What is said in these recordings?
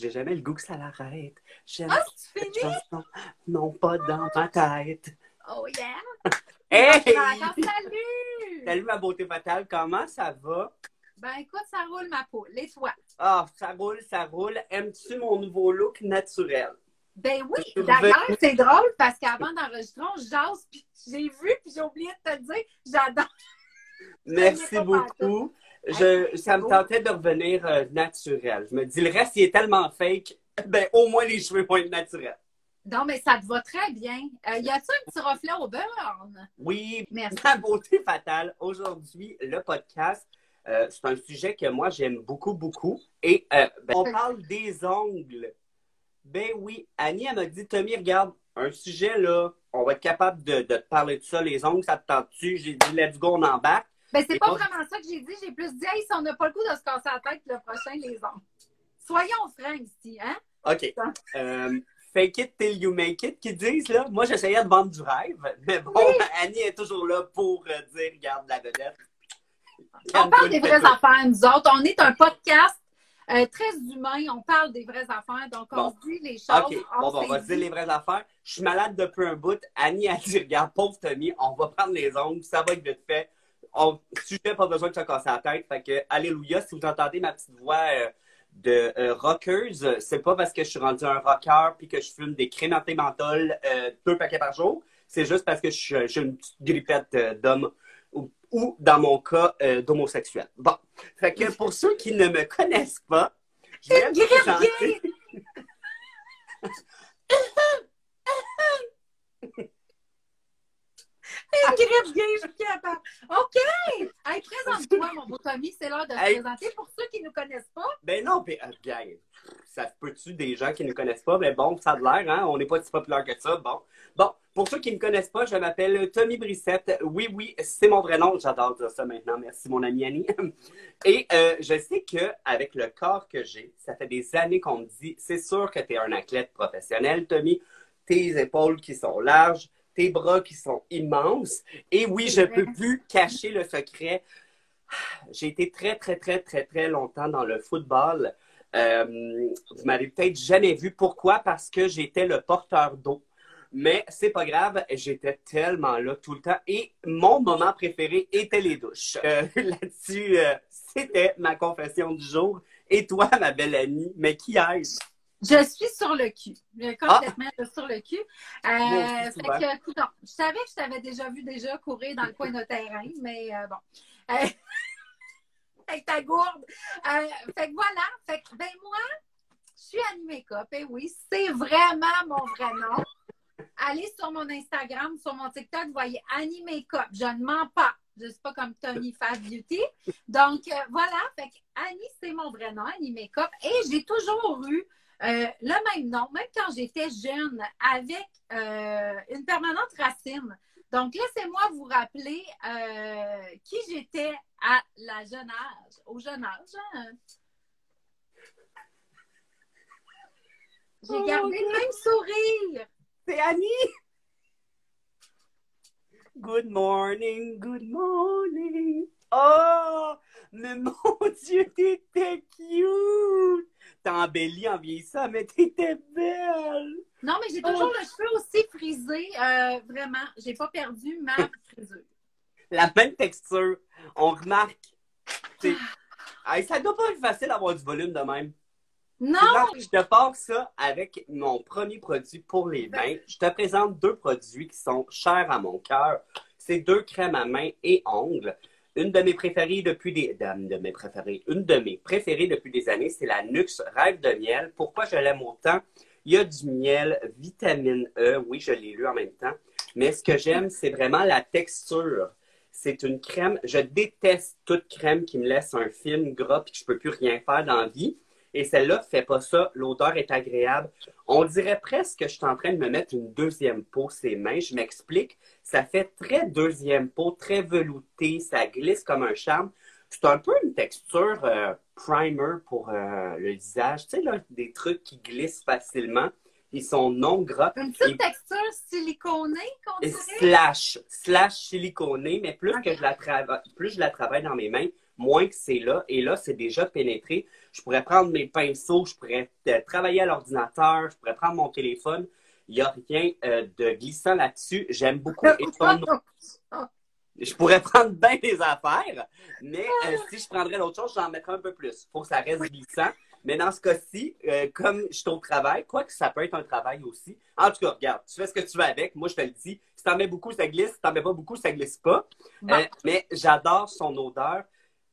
J'ai jamais le goût que ça l'arrête. J'aime Ah, cette chanson, non pas dans ma tête. Oh yeah! Hey! Attends, salut! Salut ma beauté fatale, comment ça va? Ben écoute, ça roule ma poule. Et toi? Ah, ça roule, ça roule. Aimes-tu mon nouveau look naturel? Ben oui, d'ailleurs, c'est drôle parce qu'avant d'enregistrer, on jase, puis j'ai vu, puis j'ai oublié de te le dire, j'adore. Merci beaucoup. Je, ça me tentait de revenir euh, naturel. Je me dis, le reste, il est tellement fake, ben au moins les cheveux vont être naturels. Non, mais ça te va très bien. Euh, y a-tu un petit reflet au beurre? Oui, Merci. ma beauté fatale. Aujourd'hui, le podcast, euh, c'est un sujet que moi, j'aime beaucoup, beaucoup. Et euh, ben, on parle des ongles. Ben oui, Annie, elle m'a dit, Tommy, regarde, un sujet là, on va être capable de, de te parler de ça, les ongles, ça te tente-tu? J'ai dit, let's go, on embarque. Ben, c'est pas vraiment ça que j'ai dit. J'ai plus dit, hey, si on n'a pas le coup de se casser la tête, le prochain, les ongles. Soyons francs ici, hein? OK. Euh, fake it till you make it, qu'ils disent, là. Moi, j'essayais de vendre du rêve, mais bon, Annie est toujours là pour euh, dire, regarde la vedette. On parle des vraies affaires, nous autres. On est un podcast euh, très humain. On parle des vraies affaires. Donc, on Bon. dit les choses. OK, bon, bon, on va dire les vraies affaires. Je suis malade depuis un bout. Annie a dit, regarde, pauvre Tommy, on va prendre les ongles, ça va être vite fait. On, sujet, pas besoin de se casser la tête. Fait que, alléluia, si vous entendez ma petite voix euh, de euh, rockeuse, c'est pas parce que je suis rendu un rocker puis que je fume des crèmes anti-menthol euh, deux paquets par jour. C'est juste parce que je suis- j'ai une petite grippette euh, d'homme ou, ou, dans mon cas, d'homosexuel. Bon. Fait que pour ceux qui ne me connaissent pas, je vais vous présenter- Une grippe gay, je suis capable. OK! Hey, présente-toi, mon beau Tommy. C'est l'heure de te Hey. présenter. Pour ceux qui ne nous connaissent pas, Ben non, puis, euh, ça se peut-tu des gens qui ne connaissent pas? Mais bon, ça a de l'air, hein? On n'est pas si populaire que ça. Bon. Bon, pour ceux qui ne me connaissent pas, je m'appelle Tommy Brissette. Oui, oui, c'est mon vrai nom. J'adore dire ça maintenant. Merci, mon ami Annie. Et euh, je sais que avec le corps que j'ai, ça fait des années qu'on me dit, c'est sûr que tu es un athlète professionnel, Tommy. Tes épaules qui sont larges, tes bras qui sont immenses. Et oui, je peux plus cacher le secret. J'ai été très, très, très, très, très longtemps dans le football. Euh, vous m'avez peut-être jamais vu. Pourquoi? Parce que j'étais le porteur d'eau. Mais c'est pas grave, j'étais tellement là tout le temps. Et mon moment préféré était les douches. Euh, Là-dessus, euh, c'était ma confession du jour. Et toi, ma belle amie, mais qui est-ce? Je suis sur le cul. Je- Complètement sur le cul. Euh, fait que, je savais que je t'avais déjà vu déjà courir dans le coin de terrain, mais euh, bon. Euh, avec ta gourde. Euh, fait que voilà. Fait que, ben moi, je suis Annie Makeup. Et oui, c'est vraiment mon vrai nom. Allez sur mon Instagram, sur mon TikTok, vous voyez Annie Makeup. Je ne mens pas. Je ne suis pas comme Tony Fat Beauty. Donc, voilà. Fait que Annie, c'est mon vrai nom, Annie Makeup. Et j'ai toujours eu euh, le même nom, même quand j'étais jeune, avec euh, une permanente racine. Donc, laissez-moi vous rappeler euh, qui j'étais à la jeune âge, au jeune âge. hein. J'ai Oh, gardé le même sourire. C'est Annie! Good morning, good morning. Oh, mais mon Dieu, t'étais cute! T'as embelli en vieillissant, mais t'étais belle! Non, mais j'ai toujours le cheveu aussi frisé. Euh, vraiment, j'ai pas perdu ma frisure. La même texture. On remarque. t'sais, hey, ça doit pas être facile d'avoir du volume de même. Non! Je te passe ça avec mon premier produit pour les mains. Je te présente deux produits qui sont chers à mon cœur. C'est deux crèmes à main et ongles. Une de mes préférées depuis des une de mes préférées depuis des années, c'est la Nux Rêve de miel. Pourquoi je l'aime autant? Il y a du miel, vitamine E. Oui, je l'ai lu en même temps. Mais ce que j'aime, c'est vraiment la texture. C'est une crème. Je déteste toute crème qui me laisse un film gras et que je peux plus rien faire dans la vie. Et celle-là fait pas ça. L'odeur est agréable. On dirait presque que je suis en train de me mettre une deuxième peau ses mains. Je m'explique. Ça fait très deuxième peau, très velouté. Ça glisse comme un charme. C'est un peu une texture euh, primer pour euh, le visage. Tu sais, là, des trucs qui glissent facilement. Ils sont non gras. Une petite Et- texture siliconée, qu'on dirait? slash, slash siliconée, mais plus que je la travaille, plus je la travaille dans mes mains, moins que c'est là. Et là, c'est déjà pénétré. Je pourrais prendre mes pinceaux, je pourrais euh, travailler à l'ordinateur, je pourrais prendre mon téléphone. Il n'y a rien euh, de glissant là-dessus. J'aime beaucoup. je pourrais prendre bien des affaires, mais euh, si je prendrais l'autre chose, j'en mettrais un peu plus. Il faut que ça reste glissant. Mais dans ce cas-ci, comme je suis au travail, quoi que ça peut être un travail aussi. En tout cas, regarde, tu fais ce que tu veux avec. Moi, je te le dis. Si t'en mets beaucoup, ça glisse. Si t'en mets pas beaucoup, ça glisse pas. mais j'adore son odeur.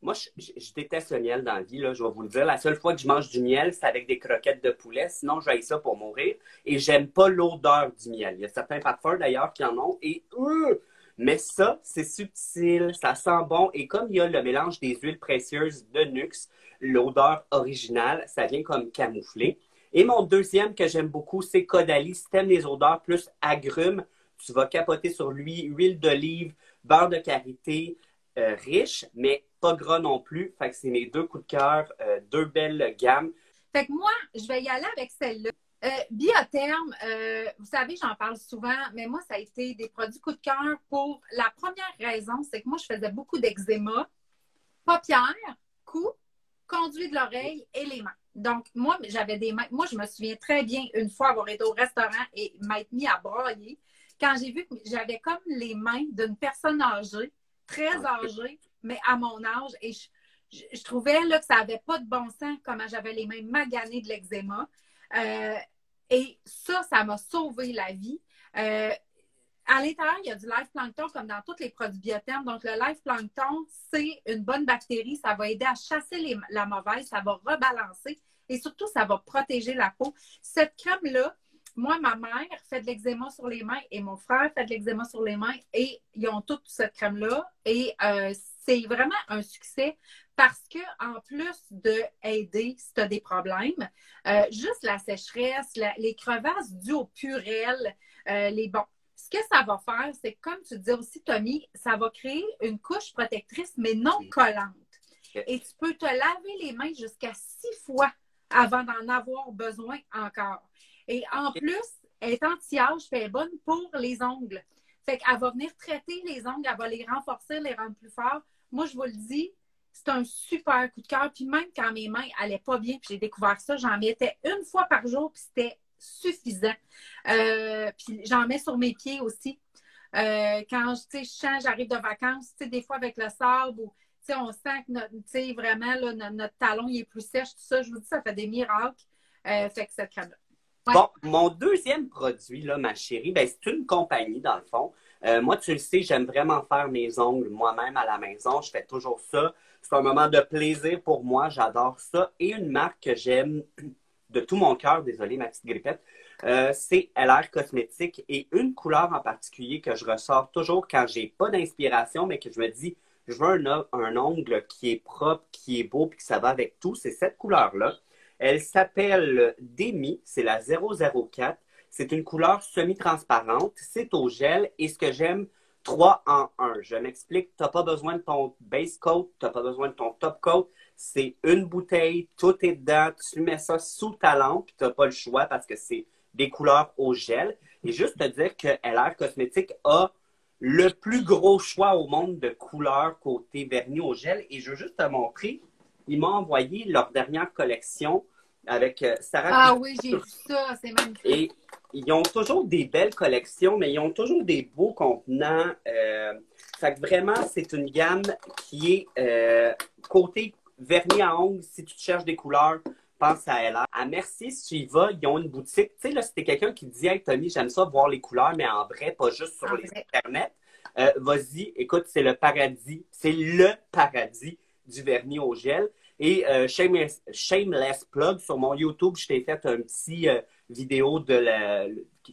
Moi, je, déteste le miel dans la vie, là, je vais vous le dire. La seule fois que je mange du miel, c'est avec des croquettes de poulet. Sinon, j'aille ça pour mourir. Et j'aime pas l'odeur du miel. Il y a certains parfums, d'ailleurs, qui en ont. Et, euh, mais ça, c'est subtil, ça sent bon. Et comme il y a le mélange des huiles précieuses de Nux, l'odeur originale, ça vient comme camoufler. Et mon deuxième que j'aime beaucoup, c'est Caudalie. Si t'aimes les odeurs plus agrumes, tu vas capoter sur lui, huile d'olive, beurre de karité, euh, riche, mais pas gras non plus. Fait que c'est mes deux coups de cœur, euh, deux belles gammes. Fait que moi, je vais y aller avec celle-là. Euh, biotherme, vous savez, j'en parle souvent, mais moi, ça a été des produits coup de cœur pour la première raison, c'est que moi, je faisais beaucoup d'eczéma, paupières, cou, conduit de l'oreille et les mains. Donc, moi, j'avais des mains. Moi, je me souviens très bien une fois avoir été au restaurant et m'être mis à broyer quand j'ai vu que j'avais comme les mains d'une personne âgée très âgée, mais à mon âge. Et je, trouvais là, que ça n'avait pas de bon sens comment j'avais les mains maganées de l'eczéma. Euh, et ça, ça m'a sauvé la vie. Euh, à l'intérieur, il y a du live plancton comme dans tous les produits biothermes. Donc, le live plancton, c'est une bonne bactérie. Ça va aider à chasser la mauvaise, ça va rebalancer et surtout, ça va protéger la peau. Cette crème-là, moi, ma mère fait de l'eczéma sur les mains et mon frère fait de l'eczéma sur les mains et ils ont toute cette crème-là. Et euh, c'est vraiment un succès parce que en plus de aider si tu as des problèmes, euh, juste la sécheresse, les crevasses dues au purel, euh, les bons. Ce que ça va faire, c'est comme tu dis aussi, Tommy, ça va créer une couche protectrice, mais non collante. Et tu peux te laver les mains jusqu'à six fois avant d'en avoir besoin encore. Et en plus, elle est anti-âge, elle est bonne pour les ongles. Fait qu'elle va venir traiter les ongles, elle va les renforcer, les rendre plus forts. Moi, je vous le dis, c'est un super coup de cœur. Puis même quand mes mains n'allaient pas bien, puis j'ai découvert ça, j'en mettais une fois par jour, puis c'était suffisant. Euh, puis j'en mets sur mes pieds aussi. Euh, quand je change, j'arrive de vacances, des fois avec le sable ou on sent que notre, vraiment notre, talon il est plus sèche, tout ça, je vous dis, ça fait des miracles. Euh, fait que cette crème-là. Bon, mon deuxième produit, là, ma chérie, ben, c'est une compagnie, dans le fond. Euh, moi, tu le sais, j'aime vraiment faire mes ongles moi-même à la maison. Je fais toujours ça. C'est un moment de plaisir pour moi. J'adore ça. Et une marque que j'aime de tout mon cœur, désolé, ma petite grippette, euh, c'est LR Cosmétique et une couleur en particulier que je ressors toujours quand j'ai pas d'inspiration, mais que je me dis, je veux un, ongle qui est propre, qui est beau, puis que ça va avec tout. C'est cette couleur-là. Elle s'appelle Demi, c'est la 004. C'est une couleur semi-transparente. C'est au gel et ce que j'aime, 3 en 1. Je m'explique, tu n'as pas besoin de ton base coat, tu n'as pas besoin de ton top coat. C'est une bouteille, tout est dedans. Tu mets ça sous ta lampe, tu n'as pas le choix parce que c'est des couleurs au gel. Et juste te dire que LR Cosmétique a le plus gros choix au monde de couleurs côté vernis au gel. Et je veux juste te montrer ils m'ont envoyé leur dernière collection avec euh, Sarah. Ah oui, j'ai vu ça, c'est magnifique. Et ils ont toujours des belles collections, mais ils ont toujours des beaux contenants. Euh, fait que vraiment, c'est une gamme qui est euh, côté vernis à ongles. Si tu cherches des couleurs, pense à elle. À Merci, si tu y vas, ils ont une boutique. Tu sais, là, c'était quelqu'un qui dit Hey, Tommy, j'aime ça voir les couleurs, mais en vrai, pas juste sur les Internet. Vas-y, écoute, c'est le paradis. C'est le paradis du vernis au gel. Et euh, shameless, plug, sur mon YouTube, je t'ai fait un petit euh, vidéo de la,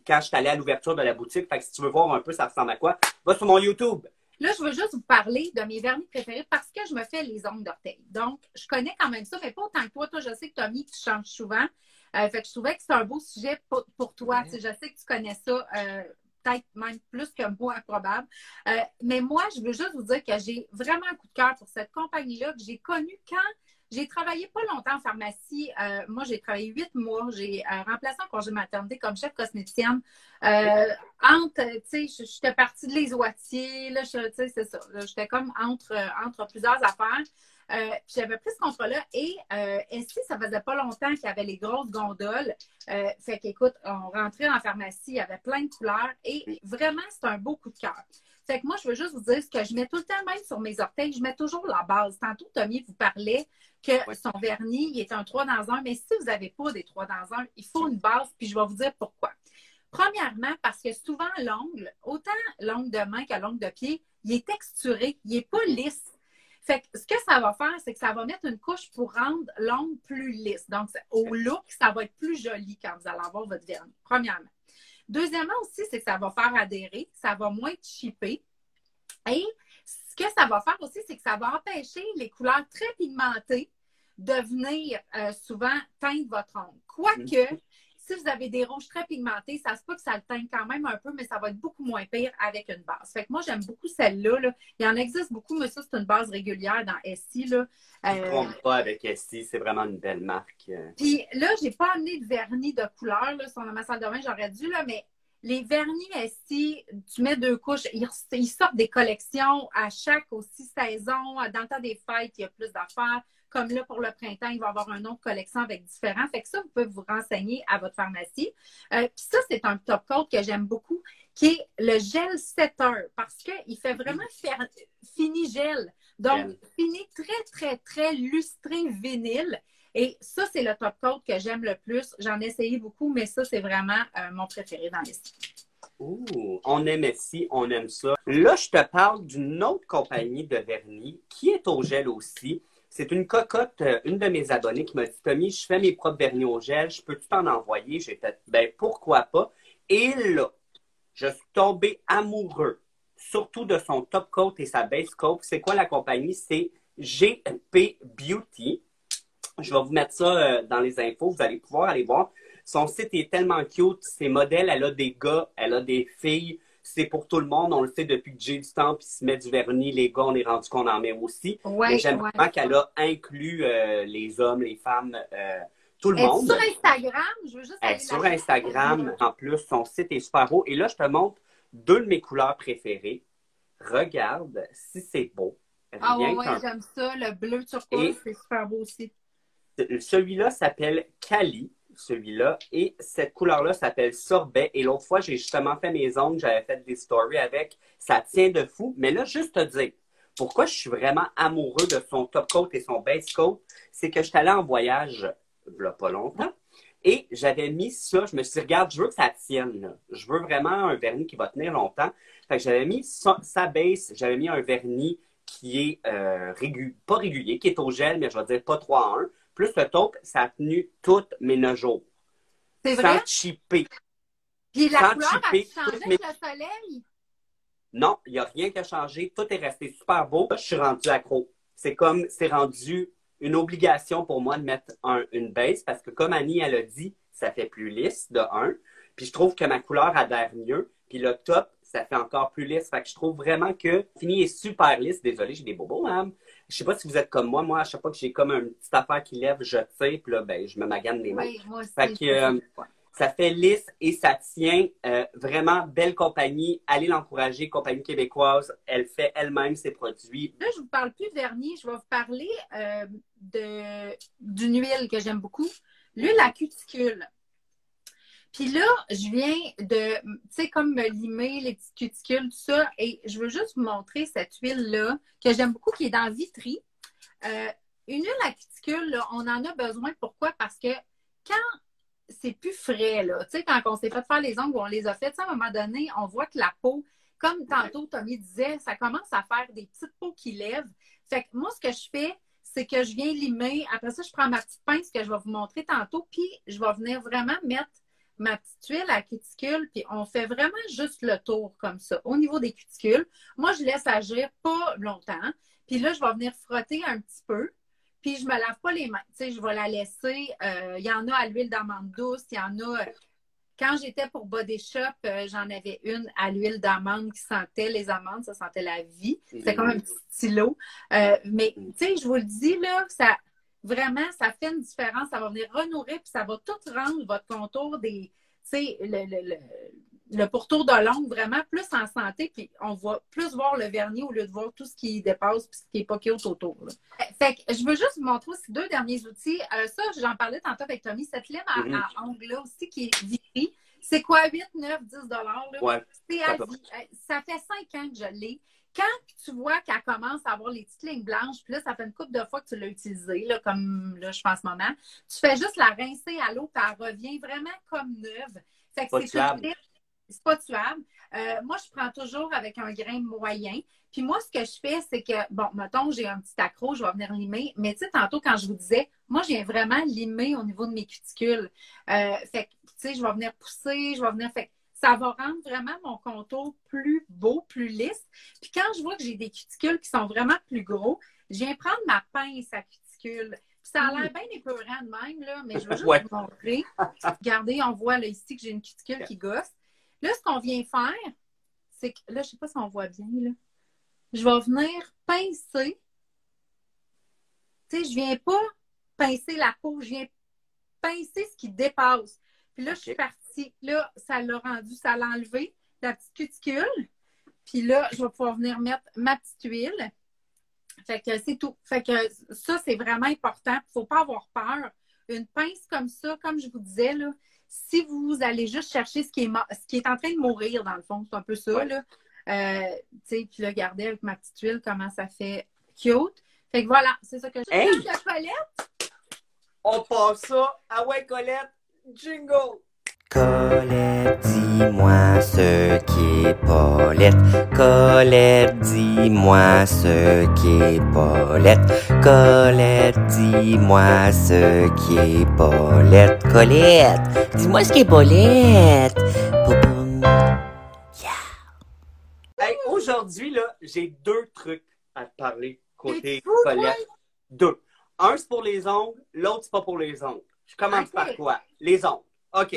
quand je suis allé à l'ouverture de la boutique. Fait que si tu veux voir un peu ça ressemble à quoi, va sur mon YouTube. Là, je veux juste vous parler de mes vernis préférés parce que je me fais les ongles d'orteil. Donc, je connais quand même ça, mais pas autant que toi. Toi, je sais que Tommy, tu changes souvent. Euh, fait que je trouvais que c'est un beau sujet pour, toi. je sais que tu connais ça peut-être même plus que moi, probable. mais moi, je veux juste vous dire que j'ai vraiment un coup de cœur pour cette compagnie-là que j'ai connue quand j'ai travaillé pas longtemps en pharmacie. Euh, moi, j'ai travaillé huit mois. J'ai euh, remplacé en congé maternité comme chef cosméticienne. Euh, entre, tu sais, j'étais partie de les oitiers, là, tu sais, c'est ça. J'étais comme entre, entre plusieurs affaires. Euh, j'avais pris ce contrat-là et ici, ça faisait pas longtemps qu'il y avait les grosses gondoles. Fait qu'écoute, on rentrait la pharmacie, il y avait plein de couleurs et vraiment, c'est un beau coup de cœur. Fait que moi, je veux juste vous dire ce que je mets tout le temps, même sur mes orteils, je mets toujours la base. Tantôt, Tommy vous parlait que son vernis, il est un 3 dans 1, mais si vous n'avez pas des 3 dans 1, il faut une base, puis je vais vous dire pourquoi. Premièrement, parce que souvent, l'ongle, autant l'ongle de main que l'ongle de pied, il est texturé, il n'est pas lisse. Fait que ce que ça va faire, c'est que ça va mettre une couche pour rendre l'ongle plus lisse. Donc, au look, ça va être plus joli quand vous allez avoir votre vernis, premièrement. Deuxièmement aussi, c'est que ça va faire adhérer, ça va moins chipper. Et ce que ça va faire aussi, c'est que ça va empêcher les couleurs très pigmentées de venir euh, souvent teindre votre ongle. Quoique, si vous avez des rouges très pigmentés, ça se peut que ça le teigne quand même un peu, mais ça va être beaucoup moins pire avec une base. Fait que moi, j'aime beaucoup celle-là. Il y en existe beaucoup, mais ça, c'est une base régulière dans Essie. Là. ne euh, trompe pas avec Essie, c'est vraiment une belle marque. Puis là, j'ai pas amené de vernis de couleur. Là, sur ma salle de bain, j'aurais dû, là, mais les vernis Essie, tu mets deux couches, ils, sortent des collections à chaque aussi saison. Dans le temps des fêtes, il y a plus d'affaires. Comme là, pour le printemps, il va y avoir un autre collection avec différents. Fait que ça, vous pouvez vous renseigner à votre pharmacie. Euh, puis ça, c'est un top coat que j'aime beaucoup, qui est le gel setter, parce qu'il fait vraiment fini gel. Donc, fini très, très, très lustré vinyle. Et ça, c'est le top coat que j'aime le plus. J'en ai essayé beaucoup, mais ça, c'est vraiment euh, mon préféré dans les Ouh, on aime ici, on aime ça. Là, je te parle d'une autre compagnie de vernis qui est au gel aussi. C'est une cocotte, euh, une de mes abonnées qui m'a dit Tommy, je fais mes propres vernis au gel, je peux tout t'en envoyer? J'ai fait ben pourquoi pas? Et là, je suis tombé amoureux, surtout de son top coat et sa base coat. C'est quoi la compagnie? C'est GP Beauty. Je vais vous mettre ça euh, dans les infos, vous allez pouvoir aller voir. Son site est tellement cute, ses modèles, elle a des gars, elle a des filles c'est pour tout le monde. On le sait depuis que j'ai du temps, puis se met du vernis, les gars, on est rendu qu'on en met aussi. Mais j'aime vraiment qu'elle a inclus euh, les hommes, les femmes, euh, tout le monde. Sur Instagram, je veux juste. Sur Instagram, en plus, son site est super beau. Et là, je te montre deux de mes couleurs préférées. Regarde si c'est beau. ah ouais, j'aime ça. Le bleu turquoise, c'est super beau aussi. Celui-là s'appelle Cali celui-là. Et cette couleur-là s'appelle sorbet. Et l'autre fois, j'ai justement fait mes ongles, j'avais fait des stories avec. Ça tient de fou. Mais là, juste te dire, pourquoi je suis vraiment amoureux de son top coat et son base coat, c'est que je suis allé en voyage a pas longtemps. Et j'avais mis ça, je me suis dit, regarde, je veux que ça tienne. Je veux vraiment un vernis qui va tenir longtemps. Fait que j'avais mis sa, base, j'avais mis un vernis qui est euh, pas régulier, qui est au gel, mais je vais dire pas 3 en 1 plus le taupe, ça a tenu tous mes neuf jours. C'est vrai? Sans chipper. Puis la couleur a changé avec le soleil? Non, il n'y a rien qui a changé. Tout est resté super beau. Je suis rendu accro. C'est comme, c'est rendu une obligation pour moi de mettre une base parce que comme Annie, elle a dit, ça fait plus lisse de un. Puis je trouve que ma couleur adhère mieux. Puis le top, ça fait encore plus lisse. Fait que je trouve vraiment que fini est super lisse. Désolée, j'ai des bobos, hein? Je sais pas si vous êtes comme moi. Moi, à chaque fois que j'ai comme une petite affaire qui lève, je tire, puis là, ben, je me magane les mains. Oui, moi aussi. Fait que, euh, ça fait lisse et ça tient. Euh, vraiment belle compagnie. Allez l'encourager, compagnie québécoise. Elle fait elle-même ses produits. Là, je vous parle plus de vernis. Je vais vous parler euh, d'une huile que j'aime beaucoup. L'huile à cuticule. Puis là, je viens de, tu sais, comme me limer les petites cuticules, tout ça. Et je veux juste vous montrer cette huile-là que j'aime beaucoup, qui est dans Vitry. Euh, une huile à cuticule, on en a besoin. Pourquoi? Parce que quand c'est plus frais, là, tu sais, quand on s'est fait faire les ongles ou on les a fait, à un moment donné, on voit que la peau, comme tantôt Tommy disait, ça commence à faire des petites peaux qui lèvent. Fait que moi, ce que je fais, c'est que je viens limer. Après ça, je prends ma petite pince que je vais vous montrer tantôt, puis je vais venir vraiment mettre ma petite huile à cuticule, puis on fait vraiment juste le tour comme ça, au niveau des cuticules. Moi, je laisse agir pas longtemps. Puis là, je vais venir frotter un petit peu. Puis je me lave pas les mains. Tu sais, je vais la laisser. Euh, il y en a à l'huile d'amande douce. Il y en a. Quand j'étais pour Body Shop, euh, j'en avais une à l'huile d'amande qui sentait les amandes, ça sentait la vie. C'était comme un petit stylo. Euh, mais tu sais, je vous le dis, là, ça, vraiment, ça fait une différence. Ça va venir renourrir, puis ça va tout rendre votre contour des. Tu sais, le, le pourtour de l'ongle vraiment plus en santé, puis on va plus voir le vernis au lieu de voir tout ce qui dépasse puis ce qui n'est pas cute autour. Fait que je veux juste vous montrer aussi deux derniers outils. Euh, ça, j'en parlais tantôt avec Tommy, cette lime à, mm-hmm. à ongles-là aussi qui est Vivi. C'est quoi, 8, 9, 10 dollars? Ouais, ça fait 5 ans que je l'ai quand tu vois qu'elle commence à avoir les petites lignes blanches, puis là, ça fait une couple de fois que tu l'as utilisée, là, comme là, je fais en ce moment, tu fais juste la rincer à l'eau, puis elle revient vraiment comme neuve. Fait que c'est c'est pas tuable. Euh, moi, je prends toujours avec un grain moyen. Puis moi, ce que je fais, c'est que, bon, mettons, j'ai un petit accro, je vais venir limer. Mais tu sais, tantôt, quand je vous disais, moi, je viens vraiment limer au niveau de mes cuticules. Euh, fait que, tu sais, je vais venir pousser, je vais venir. Fait ça va rendre vraiment mon contour plus beau, plus lisse. Puis quand je vois que j'ai des cuticules qui sont vraiment plus gros, je viens prendre ma pince à cuticules. Puis ça a l'air bien épeurant de même, là, mais je vais juste vous montrer. Regardez, on voit là, ici que j'ai une cuticule qui gosse. Là, ce qu'on vient faire, c'est que là, je ne sais pas si on voit bien, là. Je vais venir pincer. Tu sais, je ne viens pas pincer la peau, je viens pincer ce qui dépasse. Puis là, je suis partie. Là, ça l'a rendu, ça l'a enlevé, la petite cuticule. Puis là, je vais pouvoir venir mettre ma petite huile. Fait que c'est tout. Fait que ça, c'est vraiment important. Il ne faut pas avoir peur. Une pince comme ça, comme je vous disais, là, si vous allez juste chercher ce qui est, ce qui est en train de mourir, dans le fond, c'est un peu ça, là. Euh, tu sais, puis là, regardez avec ma petite huile comment ça fait cute. Fait que voilà, c'est ça que je hey! la Colette. On passe ça. Ah ouais, Colette, jingle! Colette, dis-moi ce qui est Paulette. Colette, dis-moi ce qui est Paulette. Colette, dis-moi ce qui est Paulette. Colette, dis-moi ce qui est Paulette. Hey, aujourd'hui, là, j'ai deux trucs à te parler côté Colette. Deux. Un, c'est pour les ongles, l'autre, c'est pas pour les ongles. Je commence par quoi? Les ongles. OK.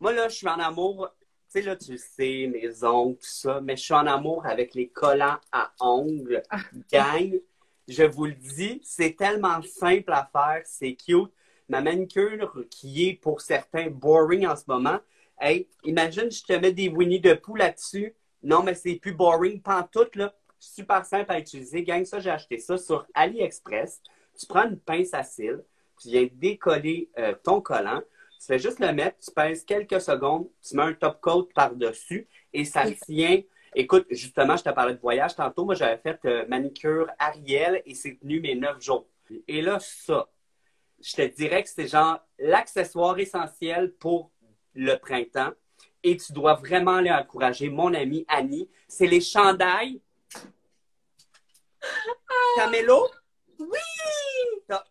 Moi, là, je suis en amour. Tu sais, là, tu sais, mes ongles, tout ça, mais je suis en amour avec les collants à ongles. Ah. Gang, je vous le dis, c'est tellement simple à faire, c'est cute. Ma manicure, qui est pour certains boring en ce moment, hey, imagine, je te mets des Winnie de poule là-dessus. Non, mais c'est plus boring, pantoute, là. Super simple à utiliser. Gang, ça, j'ai acheté ça sur AliExpress. Tu prends une pince à cils, tu viens décoller euh, ton collant. Tu fais juste le mettre, tu pèses quelques secondes, tu mets un top coat par-dessus et ça tient. Écoute, justement, je te parlais de voyage tantôt. Moi, j'avais fait euh, manicure Ariel et c'est tenu mes neuf jours. Et là, ça, je te dirais que c'est genre l'accessoire essentiel pour le printemps. Et tu dois vraiment aller encourager mon amie Annie. C'est les chandails. Camelo? Oui!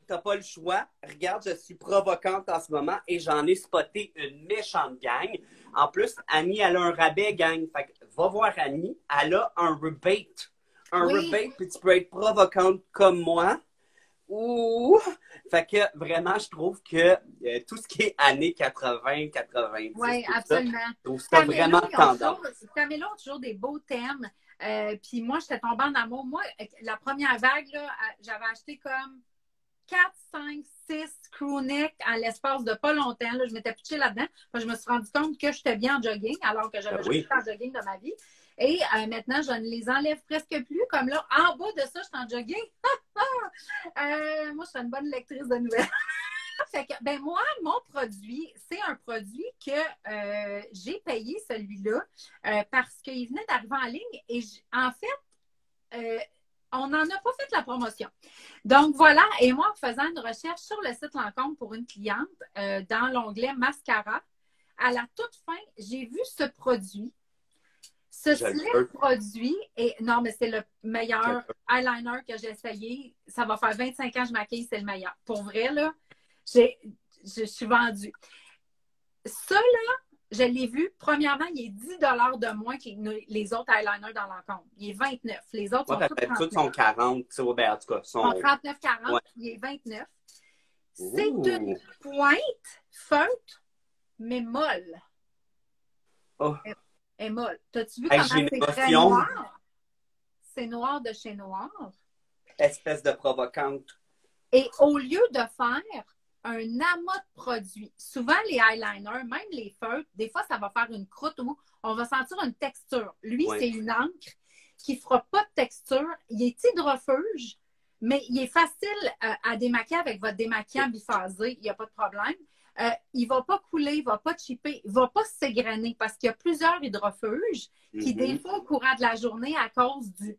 T'as pas le choix. Regarde, je suis provocante en ce moment et j'en ai spoté une méchante gang. En plus, Annie, elle a un rabais gang. Fait que va voir Annie, elle a un rebate. Un rebate, puis tu peux être provocante comme moi. Ouh! Fait que vraiment, je trouve que euh, tout ce qui est années 80, 90, oui, absolument. je trouve ça vraiment tendance. Camilla a toujours des beaux thèmes. Euh, puis moi, j'étais tombée en amour. Moi, la première vague, j'avais acheté comme 4, 5, 6 crewnecks en l'espace de pas longtemps. Là, je m'étais pitchée là-dedans. je me suis rendu compte que j'étais bien en jogging, alors que j'avais jamais ah en jogging de ma vie. Et euh, maintenant, je ne les enlève presque plus. Comme là, en bas de ça, je suis en jogging. Euh, moi, je suis une bonne lectrice de nouvelles. fait que, ben moi, mon produit, c'est un produit que euh, j'ai payé celui-là parce qu'il venait d'arriver en ligne. Et en fait, on n'en a pas fait la promotion. Donc voilà, et moi, en faisant une recherche sur le site Lancôme pour une cliente, euh, dans l'onglet Mascara, à la toute fin, j'ai vu ce produit. Ce slip produit, et non, mais c'est le meilleur eyeliner que j'ai essayé. Ça va faire 25 ans que je maquille, c'est le meilleur. Pour vrai, là, je suis vendue. Ça, là, je l'ai vu, premièrement, il est 10 de moins que les autres eyeliners dans l'encontre. Il est 29. Les autres sont tous 39. 40, ben, en tout cas. Sont... 39-40, il est 29. C'est une pointe feutre, mais molle. Oh. Elle est molle. T'as-tu vu comment c'est très noir? C'est noir de chez noir. Espèce de provocante. Et au lieu de faire un amas de produits. Souvent, les eyeliners, même les feutres, des fois, ça va faire une croûte où on va sentir une texture. Lui, Ouais. c'est une encre qui ne fera pas de texture. Il est hydrofuge, mais il est facile euh, à démaquiller avec votre démaquillant biphasé. Il n'y a pas de problème. Euh, il ne va pas couler, il ne va pas chipper, il ne va pas s'égrainer parce qu'il y a plusieurs hydrofuges qui, Mhm. des fois, au courant de la journée, à cause du.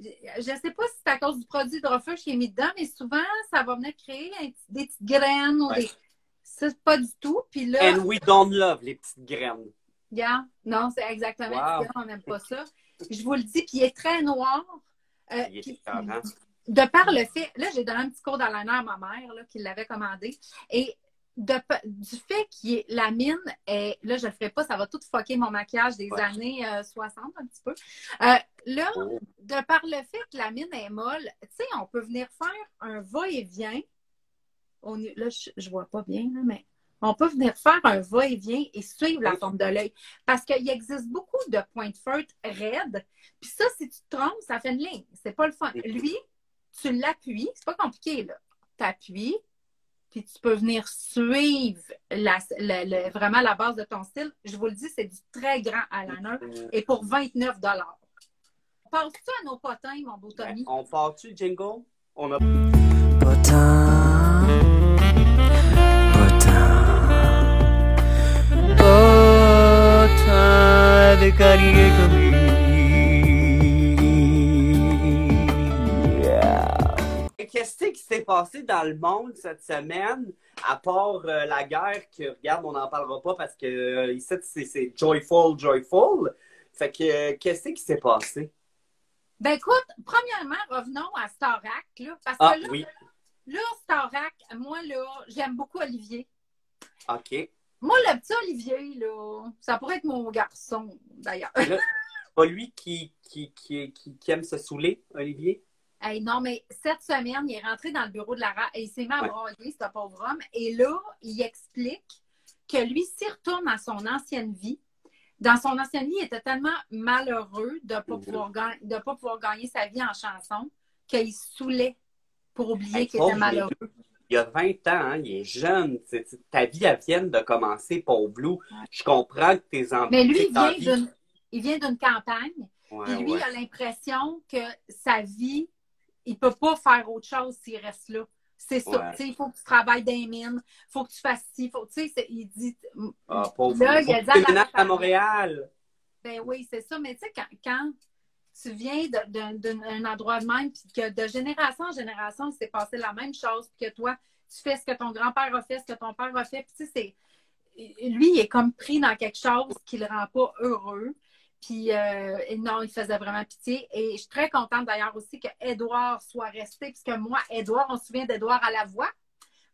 Je ne sais pas si c'est à cause du produit hydrofuge qui est mis dedans, mais souvent, ça va venir créer des petites graines ou Ouais. des. C'est pas du tout. Puis là, And we don't love les petites graines. Regarde. Non, c'est exactement Wow. ça. On n'aime pas ça. Je vous le dis, puis il est très noir. Euh, Il est puis- de par le fait, là, j'ai donné un petit cours d'eyeliner à ma mère, là, qui l'avait commandé. Et de, du fait que la mine est, là, je le ferai pas, ça va tout fucker mon maquillage des Ouais. années euh, 60, un petit peu. Euh, là, Oh. de par le fait que la mine est molle, tu sais, on peut venir faire un va-et-vient. On Là, je, je vois pas bien, là, mais on peut venir faire un va-et-vient et suivre la forme de l'œil. Parce qu'il existe beaucoup de points de feutre raides. Puis ça, si tu te trompes, ça fait une ligne. C'est pas le fun. Mhm. Lui, tu l'appuies. C'est pas compliqué, là. Tu appuies, puis tu peux venir suivre la, la- la- vraiment la base de ton style. Je vous le dis, c'est du très grand. Euh, Et pour 29 Passe-tu à nos potins, mon beau ben, Tommy? on part-tu le jingle? On a Potin, potin, potin avec allié comme Qu'est-ce qui s'est passé dans le monde cette semaine, à part euh, la guerre que, regarde, on n'en parlera pas parce que euh, ici, c'est- joyful, joyful. Fait que, euh, qu'est-ce qui s'est passé? Ben écoute, premièrement, revenons à Starac, là. Parce Ah, que là, oui. là, Starac, moi, là, j'aime beaucoup Olivier. OK. Moi, le petit Olivier, là, ça pourrait être mon garçon, d'ailleurs. Pas lui qui, qui, qui, qui aime se saouler, Olivier? Hey, non, mais cette semaine, il est rentré dans le bureau de Lara et il s'est mis à broyer, ce pauvre homme. Et là, il explique que lui, s'il retourne à son ancienne vie, dans son ancienne vie, il était tellement malheureux de ne pas, pouvoir de pas pouvoir gagner sa vie en chanson qu'il se saoulait pour oublier qu'il était malheureux. Il y a 20 ans, hein, il est jeune. Ta vie, elle vient de commencer, pauvre Blue. Je comprends que tes enfants. Mais lui, il vient d'une il vient d'une campagne. Ouais, lui, ouais. il a l'impression que sa vie, il peut pas faire autre chose s'il reste là. C'est ça. Ouais. Il faut que tu travailles dans les mines, il faut que tu fasses ci, faut, c'est- il dit. Ah, pauvre Là, il a dit à la à. Montréal. Ben oui, c'est ça. Mais tu sais, quand, quand tu viens d'un endroit de même, puis que de génération en génération, il s'est passé la même chose, puis que toi, tu fais ce que ton grand-père a fait, ce que ton père a fait, puis tu sais, c'est. Lui, il est comme pris dans quelque chose qui le rend pas heureux. Puis euh, non, il faisait vraiment pitié. Et je suis très contente d'ailleurs aussi que Edouard soit resté, puisque moi, Edouard, on se souvient d'Edouard à la voix.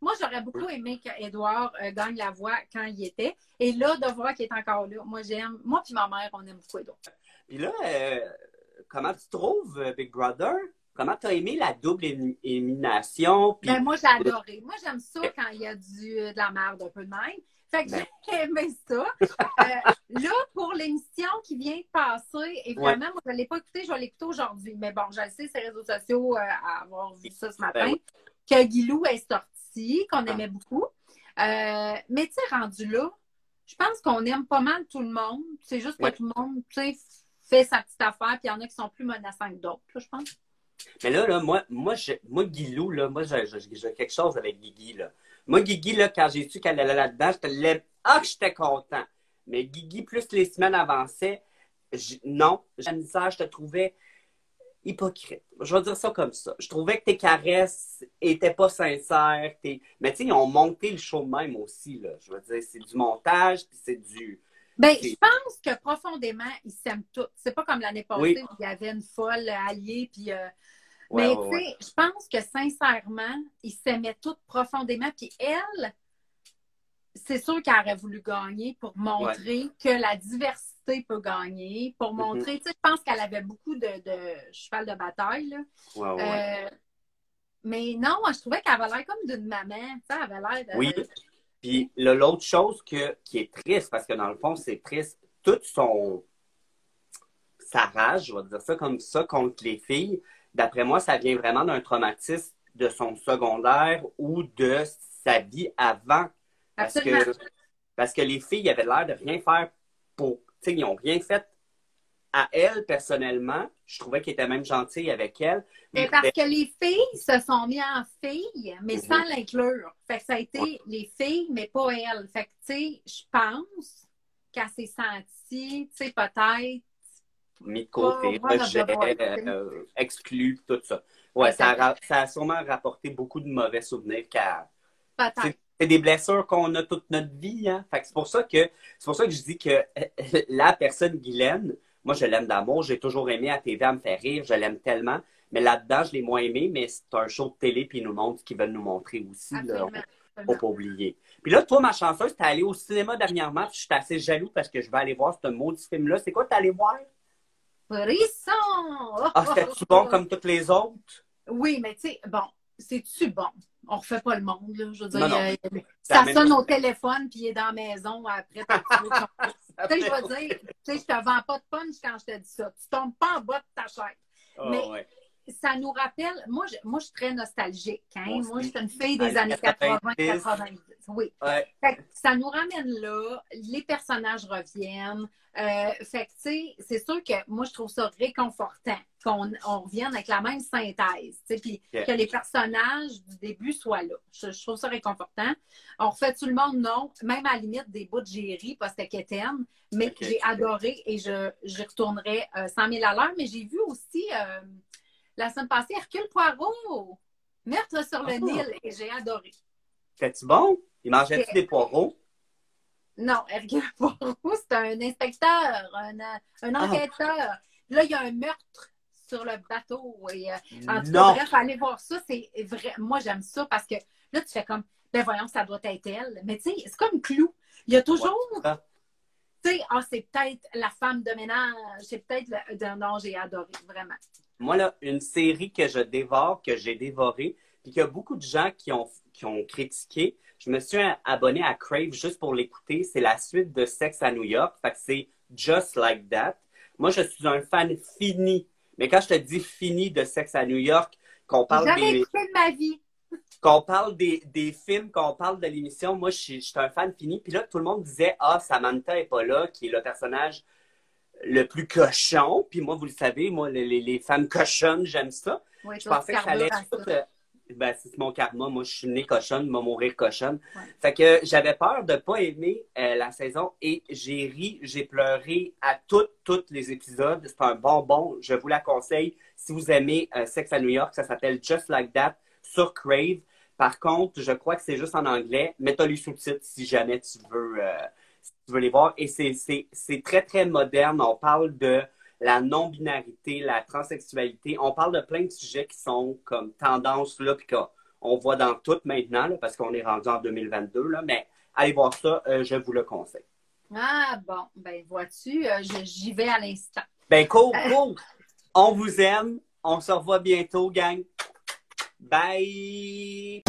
Moi, j'aurais beaucoup aimé que Edouard euh, gagne la voix quand il était. Et là, de voir qu'il est encore là, moi j'aime. Moi puis ma mère, on aime beaucoup Edouard. Puis là, euh, comment tu trouves euh, Big Brother? Comment tu as aimé la double élimination? Puis, Ben, moi, j'ai adoré. Moi, j'aime ça quand il y a du, de la merde un peu de même. Fait que Ben. j'ai aimé ça. Euh, là, pour l'émission qui vient de passer, évidemment, moi, je ne l'ai pas écouté, je vais l'écouter aujourd'hui. Mais bon, je le sais, ces réseaux sociaux, euh, à avoir vu ça ce matin, Ben oui. que Guilou est sorti, qu'on Ah. aimait beaucoup. Euh, mais tu sais, rendu là, je pense qu'on aime pas mal tout le monde. C'est juste que Ouais. tout le monde, tu sais, fait sa petite affaire, puis il y en a qui sont plus menaçants que d'autres, je pense. Mais là, là moi, moi, je, moi Guilou, là, moi, j'ai quelque chose avec Guigui. Là. Moi, Guigui, là, quand j'ai su qu'elle allait là-dedans, j'étais l'aime. Ah, que j'étais content. Mais Guigui, plus les semaines avançaient, non, j'ai misère, je te trouvais hypocrite. Je vais dire ça comme ça. Je trouvais que tes caresses étaient pas sincères. tes- Mais tu sais, ils ont monté le show même aussi. Là. Je veux dire, c'est du montage, puis c'est du. Ben, je pense que profondément, ils s'aiment tous. C'est pas comme l'année passée Oui. où il y avait une folle alliée, puis. euh, Ouais, mais ouais, tu ouais. sais, je pense que sincèrement, ils s'aimaient tous profondément. Puis elle, c'est sûr qu'elle aurait voulu gagner pour montrer que la diversité peut gagner, pour Mm-hmm. montrer. Tu sais, je pense qu'elle avait beaucoup de, de cheval de bataille. là. Euh, mais non, moi, je trouvais qu'elle avait l'air comme d'une maman. Tu sais, elle avait l'air de. Oui. Puis l'autre chose que, qui est triste, parce que dans le fond, c'est triste, tout son sa rage, je vais dire ça comme ça, contre les filles, d'après moi, ça vient vraiment d'un traumatisme de son secondaire ou de sa vie avant. Parce Absolument. que, parce que les filles avaient l'air de rien faire pour. Tu sais, ils n'ont rien fait à elle personnellement. Je trouvais qu'ils étaient même gentils avec elle. Et parce que les filles se sont mis en filles, mais sans Mhm. l'inclure. Fait que ça a été les filles, mais pas elle. Fait que, tu sais, je pense qu'elle s'est sentie, tu sais, peut-être. Mis de côté, rejet, euh, exclu, tout ça. Ouais, ça a, ra- ça a sûrement rapporté beaucoup de mauvais souvenirs. Peut-être. C'est des blessures qu'on a toute notre vie, hein. Fait que c'est pour ça que c'est pour ça que je dis que la personne Guylaine, moi je l'aime d'amour, j'ai toujours aimé à TV, elle me fait rire, je l'aime tellement. Mais là-dedans, je l'ai moins aimé, mais c'est un show de télé, puis ils nous montrent ce qu'ils veulent nous montrer aussi. Là. Absolument. Faut pas oublier. Puis là, toi, ma chanceuse, t'es allée au cinéma dernièrement, puis je suis assez jaloux parce que je vais aller voir ce maudit film-là. C'est quoi t'es allé voir? Frisson! Ah, c'était-tu bon comme tous les autres? Oui, mais tu sais, bon, c'est-tu bon? On refait pas le monde, là. Je veux dire, Non, non. euh, ça sonne au téléphone, puis il est dans la maison après. Tu sais, je veux dire, tu sais, je te vends pas de punch quand je te dis ça. Tu tombes pas en bas de ta chaise. Ah, mais- ouais. Ça nous rappelle, moi, je, moi, je suis très nostalgique. Hein? Moi je suis une fille des Années années 90. 80-90. Oui. Ouais. Fait que ça nous ramène là, les personnages reviennent. Euh, fait que, tu sais, c'est sûr que moi, je trouve ça réconfortant qu'on on revienne avec la même synthèse, tu sais, puis Yeah. que les personnages du début soient là. Je, je trouve ça réconfortant. On refait tout le monde, non. Même à la limite, des bouts de ri parce que c'était quétaine, mais Ok. j'ai adoré et je, je retournerai euh, 100 000 à l'heure. Mais j'ai vu aussi euh, la semaine passée Hercule Poirot, Meurtre sur le Ah. Nil, et j'ai adoré. C'était-tu bon? Il mangeait-tu des poireaux? Non, Hercule Poirot, c'est un inspecteur, un, un Ah. enquêteur. Là, il y a un meurtre sur le bateau. Et, euh, en tout cas, bref, allez voir ça. C'est vrai. Moi, j'aime ça parce que là, tu fais comme, ben voyons, ça doit être elle. Mais tu sais, c'est comme clou. Il y a toujours, Ouais, tu sais, ah, c'est peut-être la femme de ménage. C'est peut-être le. Non, j'ai adoré, vraiment. Moi, là, une série que je dévore, que j'ai dévorée, puis qu'il y a beaucoup de gens qui ont, qui ont critiqué. Je me suis abonné à Crave juste pour l'écouter. C'est la suite de Sex à New York. Fait que c'est Just Like That. Moi, je suis un fan fini. Mais quand je te dis fini de Sex à New York, qu'on parle jamais des, écouté de ma vie. qu'on parle des, des films, qu'on parle de l'émission, moi, je suis, je suis un fan fini. Puis là, tout le monde disait, ah, Samantha est pas là, qui est le personnage le plus cochon. Puis moi, vous le savez, moi, les, les- femmes cochonnes, j'aime ça. Oui, Je pensais que ça allait tout. euh, ben, c'est mon karma. Moi, je suis née cochonne, m'a mourir cochonne. Ouais. Fait que j'avais peur de pas aimer euh, la saison et j'ai ri, j'ai pleuré à toutes, tous les épisodes. C'est un bonbon. Je vous la conseille. Si vous aimez euh, Sex à New York, ça s'appelle Just Like That sur Crave. Par contre, je crois que c'est juste en anglais. mais t'as les sous-titres si jamais tu veux, si tu veux les voir. Et c'est, très, très moderne. On parle de la non-binarité, la transsexualité. On parle de plein de sujets qui sont comme tendance, là, puis qu'on voit dans tout maintenant, là, parce qu'on est rendu en 2022, là, mais allez voir ça, euh, je vous le conseille. Ah, bon. Ben, vois-tu, euh, j'y vais à l'instant. Ben, cool, cool! On vous aime. On se revoit bientôt, gang. Bye!